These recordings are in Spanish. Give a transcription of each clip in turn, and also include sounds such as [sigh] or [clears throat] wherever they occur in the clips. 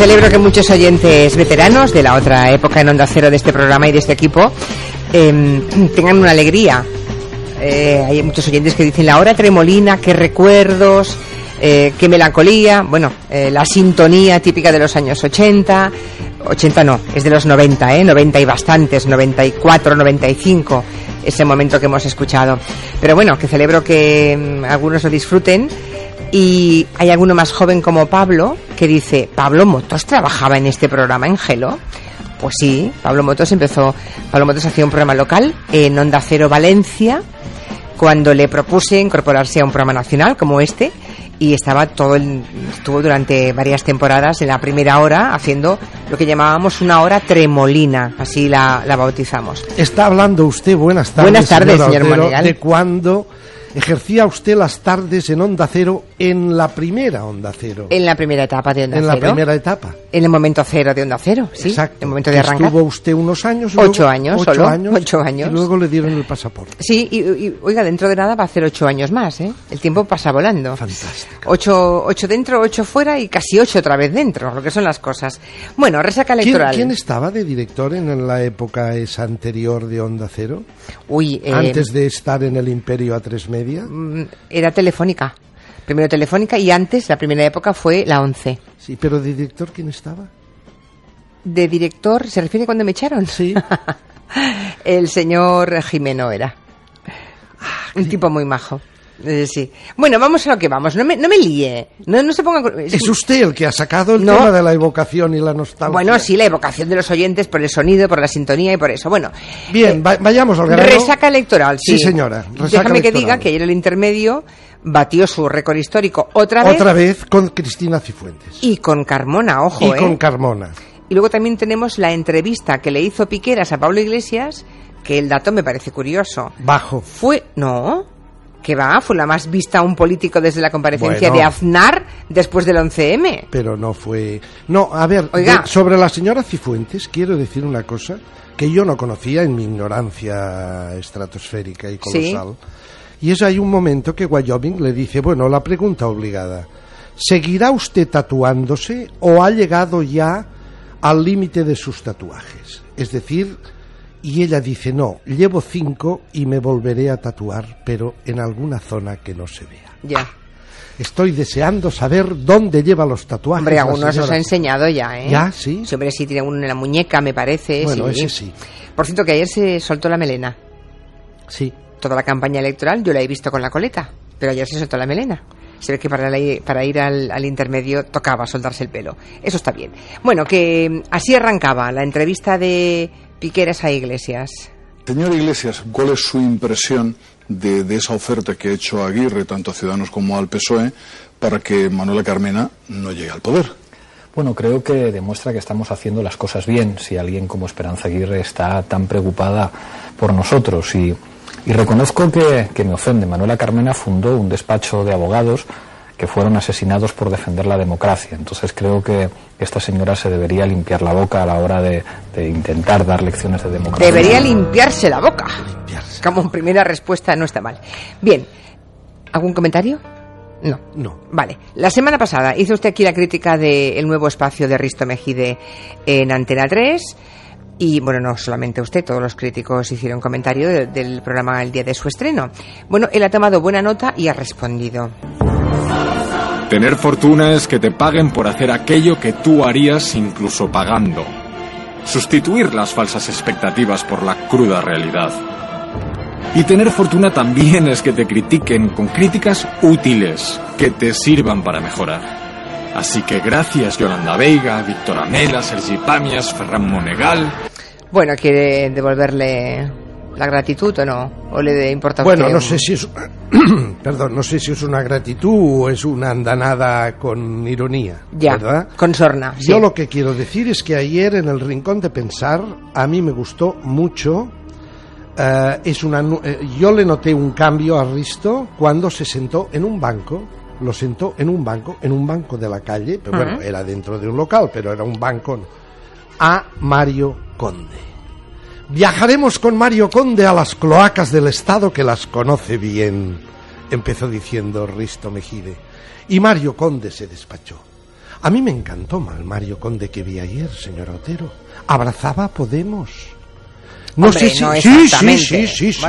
Celebro que muchos oyentes veteranos de la otra época en Onda Cero de este programa y de este equipo em, tengan una alegría. Eh, hay muchos oyentes que dicen la hora tremolina, qué recuerdos, eh, qué melancolía. Bueno, eh, la sintonía típica de los años 80. 80 no, es de los 90, ¿eh? 90 y bastantes, 94, 95, ese momento que hemos escuchado. Pero bueno, que celebro que em, algunos lo disfruten. Y hay alguno más joven como Pablo que dice, Pablo Motos trabajaba en este programa en Gelo. Pues sí, Pablo Motos empezó, Pablo Motos hacía un programa local en Onda Cero Valencia cuando le propuse incorporarse a un programa nacional como este y estaba todo el, estuvo durante varias temporadas en la primera hora haciendo lo que llamábamos una hora tremolina, así la, la bautizamos. Está hablando usted, buenas tardes, Buenas tardes, señor señor Otero, Monegal. de cuando ejercía usted las tardes en Onda Cero en la primera Onda Cero. En la primera etapa de Onda en la Cero. primera etapa. En el momento cero de Onda Cero, sí. Exacto. En el momento de arrancar. Estuvo usted unos años. Ocho luego- años ocho solo, años, ocho años. Y luego le dieron el pasaporte. Sí, y, y, oiga, dentro de nada va a hacer ocho años más, ¿eh? El tiempo pasa volando. Fantástico. Ocho, ocho dentro, ocho fuera y casi ocho otra vez dentro, lo que son las cosas. Bueno, resaca ¿Quién, electoral. quién estaba de director en la época esa anterior de Onda Cero? Uy, eh, Antes de estar en el Imperio a tres media. mm, era Telefónica. Primero Telefónica y antes, la primera época fue la 11. Sí, pero de director ¿quién estaba? De director, ¿se refiere cuando me echaron? Sí. [laughs] El señor Jimeno era. Un tipo muy majo. Eh, sí. Bueno, vamos a lo que vamos. No me, no me líe. No, no se ponga... Es usted el que ha sacado el No. tema de la evocación y la nostalgia. Bueno, sí, la evocación de los oyentes por el sonido, por la sintonía y por eso. Bueno, Bien, eh, va- vayamos al grano. resaca electoral, sí. Sí, señora, Déjame que diga que ayer el intermedio batió su récord histórico otra vez Otra vez con Cristina Cifuentes. y con Carmona, ojo, Y ¿eh? con Carmona. Y luego también tenemos la entrevista que le hizo Piqueras a Pablo Iglesias, que el dato me parece curioso. Bajo. Fue, no, que va, fue la más vista a un político desde la comparecencia Bueno. de Aznar después del 11M. Pero no fue. No, a ver, Oiga. de- sobre la señora Cifuentes, quiero decir una cosa que yo no conocía en mi ignorancia estratosférica y colosal. Y es hay un momento que Wyoming le dice: Bueno, la pregunta obligada. ¿Seguirá usted tatuándose o ha llegado ya al límite de sus tatuajes? Es decir, y ella dice: No, llevo cinco y me volveré a tatuar, pero en alguna zona que no se vea. Ya. Estoy deseando saber dónde lleva los tatuajes. Hombre, algunos os ha enseñado ya, ¿eh? ¿Ya? ¿Sí? hombre, sí, tiene uno en la muñeca, me parece. Bueno, sí. ese sí. Por cierto, que ayer se soltó la melena. Sí. Toda la campaña electoral yo la he visto con la coleta, pero ayer se soltó la melena. Se ve que para, la- para ir al, al intermedio tocaba soltarse el pelo. Eso está bien. Bueno, que mm, así arrancaba la entrevista de Piqueras a Iglesias. Señor Iglesias, ¿cuál es su impresión de, de esa oferta que ha hecho Aguirre, tanto a Ciudadanos como al PSOE, para que Manuela Carmena no llegue al poder? Bueno, creo que demuestra que estamos haciendo las cosas bien si alguien como Esperanza Aguirre está tan preocupada por nosotros. Y, y reconozco que, que me ofende. Manuela Carmena fundó un despacho de abogados que fueron asesinados por defender la democracia. Entonces creo que esta señora se debería limpiar la boca a la hora de, de intentar dar lecciones de democracia. Debería limpiarse la boca. Como primera respuesta no está mal. Bien, ¿algún comentario? No. No. Vale. La semana pasada hizo usted aquí la crítica del nuevo espacio de Risto Mejide en Antena 3. Y bueno, no solamente usted, todos los críticos hicieron comentario de- del programa el día de su estreno. Bueno, él ha tomado buena nota y ha respondido. Tener fortuna es que te paguen por hacer aquello que tú harías incluso pagando. Sustituir las falsas expectativas por la cruda realidad. Y tener fortuna también es que te critiquen con críticas útiles, que te sirvan para mejorar. Así que gracias Yolanda Veiga, Víctor Amela, Sergi Pamias, Ferran Monegal. Bueno, ¿quiere devolverle la gratitud o no? ¿O le importa Bueno, usted no un- sé si es. [clears throat] Perdón, no sé si es una gratitud o es una andanada con ironía. Ya, ¿Verdad? con sorna. sí. Yo lo que quiero decir es que ayer en el Rincón de Pensar a mí me gustó mucho. eh, es una, eh, yo le noté un cambio a Risto cuando se sentó en un banco. Lo sentó en un banco, en un banco de la calle, pero bueno, era dentro de un local, pero era un banco. A Mario Conde. Viajaremos con Mario Conde a las cloacas del Estado que las conoce bien, empezó diciendo Risto Mejide. Y Mario Conde se despachó. A mí me encantó mal Mario Conde que vi ayer, señor Otero. Abrazaba Podemos. No sé si. sí, sí, sí, sí, sí.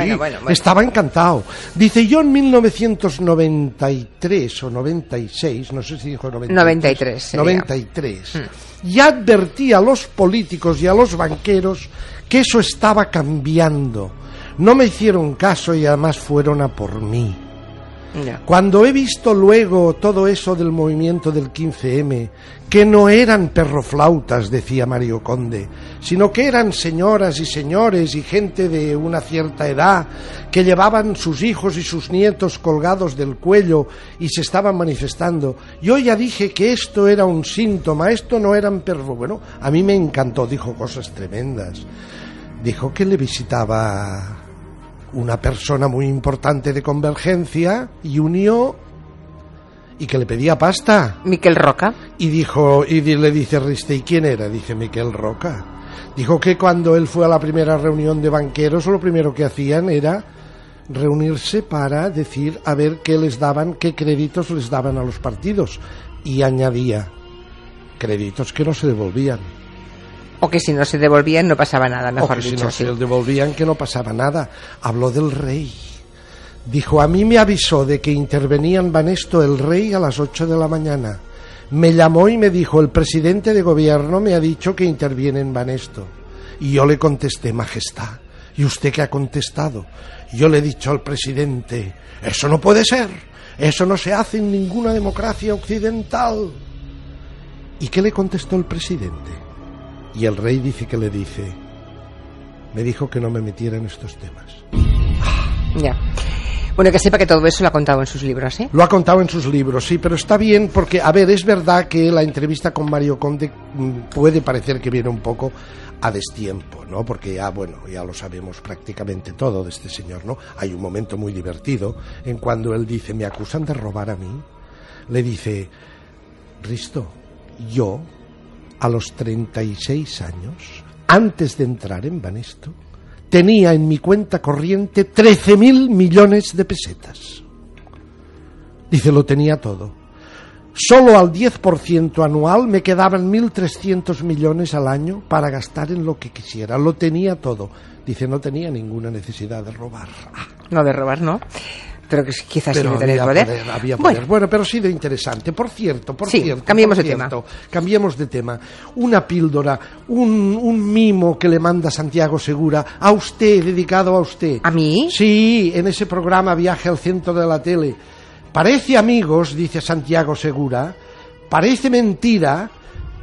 Estaba encantado. Dice yo en 1993 o 96, no sé si dijo 93. 93. 93. Ya advertí a los políticos y a los banqueros que eso estaba cambiando. No me hicieron caso y además fueron a por mí. Cuando he visto luego todo eso del movimiento del 15M, que no eran perroflautas, decía Mario Conde, sino que eran señoras y señores y gente de una cierta edad que llevaban sus hijos y sus nietos colgados del cuello y se estaban manifestando. Yo ya dije que esto era un síntoma, esto no eran perro. Bueno, a mí me encantó, dijo cosas tremendas. Dijo que le visitaba una persona muy importante de Convergencia y unió y que le pedía pasta. Miquel Roca. Y dijo y le dice Riste, ¿y quién era? Dice Miquel Roca. Dijo que cuando él fue a la primera reunión de banqueros, lo primero que hacían era reunirse para decir a ver qué les daban, qué créditos les daban a los partidos. Y añadía, créditos que no se devolvían. O que si no se devolvían no pasaba nada, mejor o que si no se devolvían que no pasaba nada. Habló del rey. Dijo, a mí me avisó de que intervenía en Banesto el rey a las 8 de la mañana. Me llamó y me dijo, el presidente de gobierno me ha dicho que interviene en Banesto. Y yo le contesté, Majestad. ¿Y usted qué ha contestado? Yo le he dicho al presidente, eso no puede ser. Eso no se hace en ninguna democracia occidental. ¿Y qué le contestó el presidente? Y el rey dice que le dice, me dijo que no me metiera en estos temas. Ya. Bueno, que sepa que todo eso lo ha contado en sus libros, ¿eh? Lo ha contado en sus libros, sí, pero está bien porque, a ver, es verdad que la entrevista con Mario Conde mm, puede parecer que viene un poco a destiempo, ¿no? Porque ya, bueno, ya lo sabemos prácticamente todo de este señor, ¿no? Hay un momento muy divertido en cuando él dice, me acusan de robar a mí. Le dice, Risto, yo a los 36 años, antes de entrar en Banesto, tenía en mi cuenta corriente 13.000 millones de pesetas. Dice, lo tenía todo. Solo al 10% anual me quedaban 1.300 millones al año para gastar en lo que quisiera. Lo tenía todo. Dice, no tenía ninguna necesidad de robar. No, de robar, ¿no pero que quizás pero había poder. había poder. Bueno. pero ha sido interesante. Por cierto, por sí, cierto. Cambiemos de tema. Cambiemos de tema. Una píldora, un, un mimo que le manda Santiago Segura a usted, dedicado a usted. ¿A mí? Sí, en ese programa Viaje al centro de la tele. Parece amigos, dice Santiago Segura, parece mentira,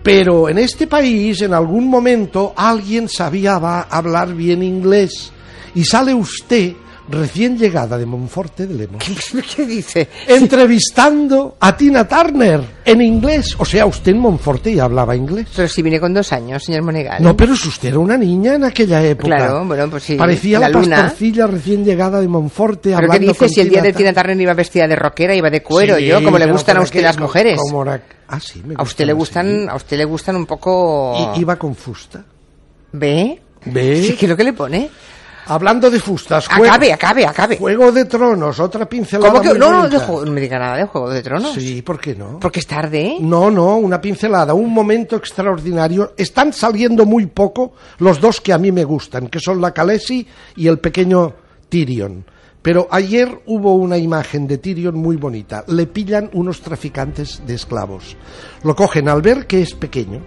pero en este país en algún momento alguien sabía hablar bien inglés y sale usted recién llegada de Monforte de Lemos. ¿Qué, dice? Entrevistando a Tina Turner en inglés. O sea, usted en Monforte ya hablaba inglés. Pero si vine con dos años, señor Monegal. No, pero si usted era una niña en aquella época. Claro, bueno, pues sí. Parecía la, pastorcilla recién llegada de Monforte. ¿Pero qué dice? Si el día de Tina Turner iba vestida de rockera, iba de cuero, yo, como le gustan a usted las mujeres. Ah, sí, me a usted le gustan, a usted le gustan un poco. ¿Y iba con fusta? ¿Ve? ¿Ve? Sí, ¿qué es lo que le pone? Hablando de fustas. acabe, acabe, acabe. Juego de Tronos, otra pincelada. ¿Cómo que? no, no, no me diga nada de Juego de Tronos. Sí, ¿por qué no? Porque es tarde. No, no, una pincelada, un momento extraordinario. Están saliendo muy poco los dos que a mí me gustan, que son la Khaleesi y el pequeño Tyrion. Pero ayer hubo una imagen de Tyrion muy bonita. Le pillan unos traficantes de esclavos. Lo cogen al ver que es pequeño.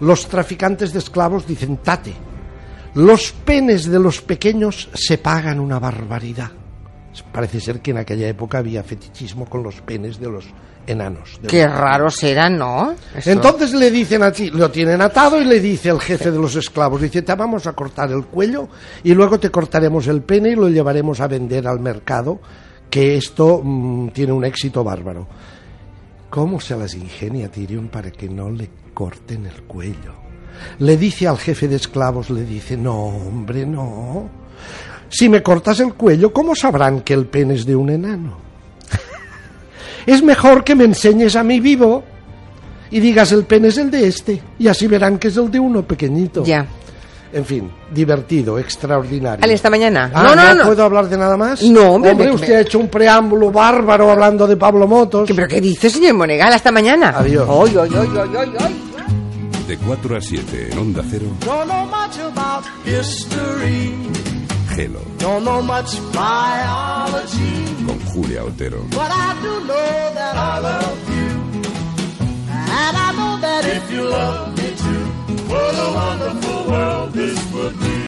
Los traficantes de esclavos dicen, tate, los penes de los pequeños se pagan una barbaridad. Parece ser que en aquella época había fetichismo con los penes de los enanos. Qué raros eran, ¿no? Entonces le dicen a ti, lo tienen atado y le dice el jefe de los esclavos, dice, te vamos a cortar el cuello y luego te cortaremos el pene y lo llevaremos a vender al mercado, que esto mm, tiene un éxito bárbaro. ¿Cómo se las ingenia Tyrion para que no le corten el cuello? Le dice al jefe de esclavos, le dice, no, hombre, no. Si me cortas el cuello, ¿cómo sabrán que el pene es de un enano? [laughs] es mejor que me enseñes a mí vivo y digas el pene es el de este y así verán que es el de uno pequeñito. Ya. En fin, divertido, extraordinario. ¿Al esta mañana? Ah, no, no, no, puedo hablar de nada más? No, hombre. usted ha hecho un preámbulo bárbaro hablando de Pablo Motos. ¿Pero qué dice, señor Monegal? Hasta mañana. Adiós. Ay, ay, ay, ay, ay, ay. De 4 a 7 en Onda Cero. Don't know much about history. Gelo. Don't know much biology. Con Julia Otero. But I do know that I love you. And I know that if you love me too, what a wonderful world this would be.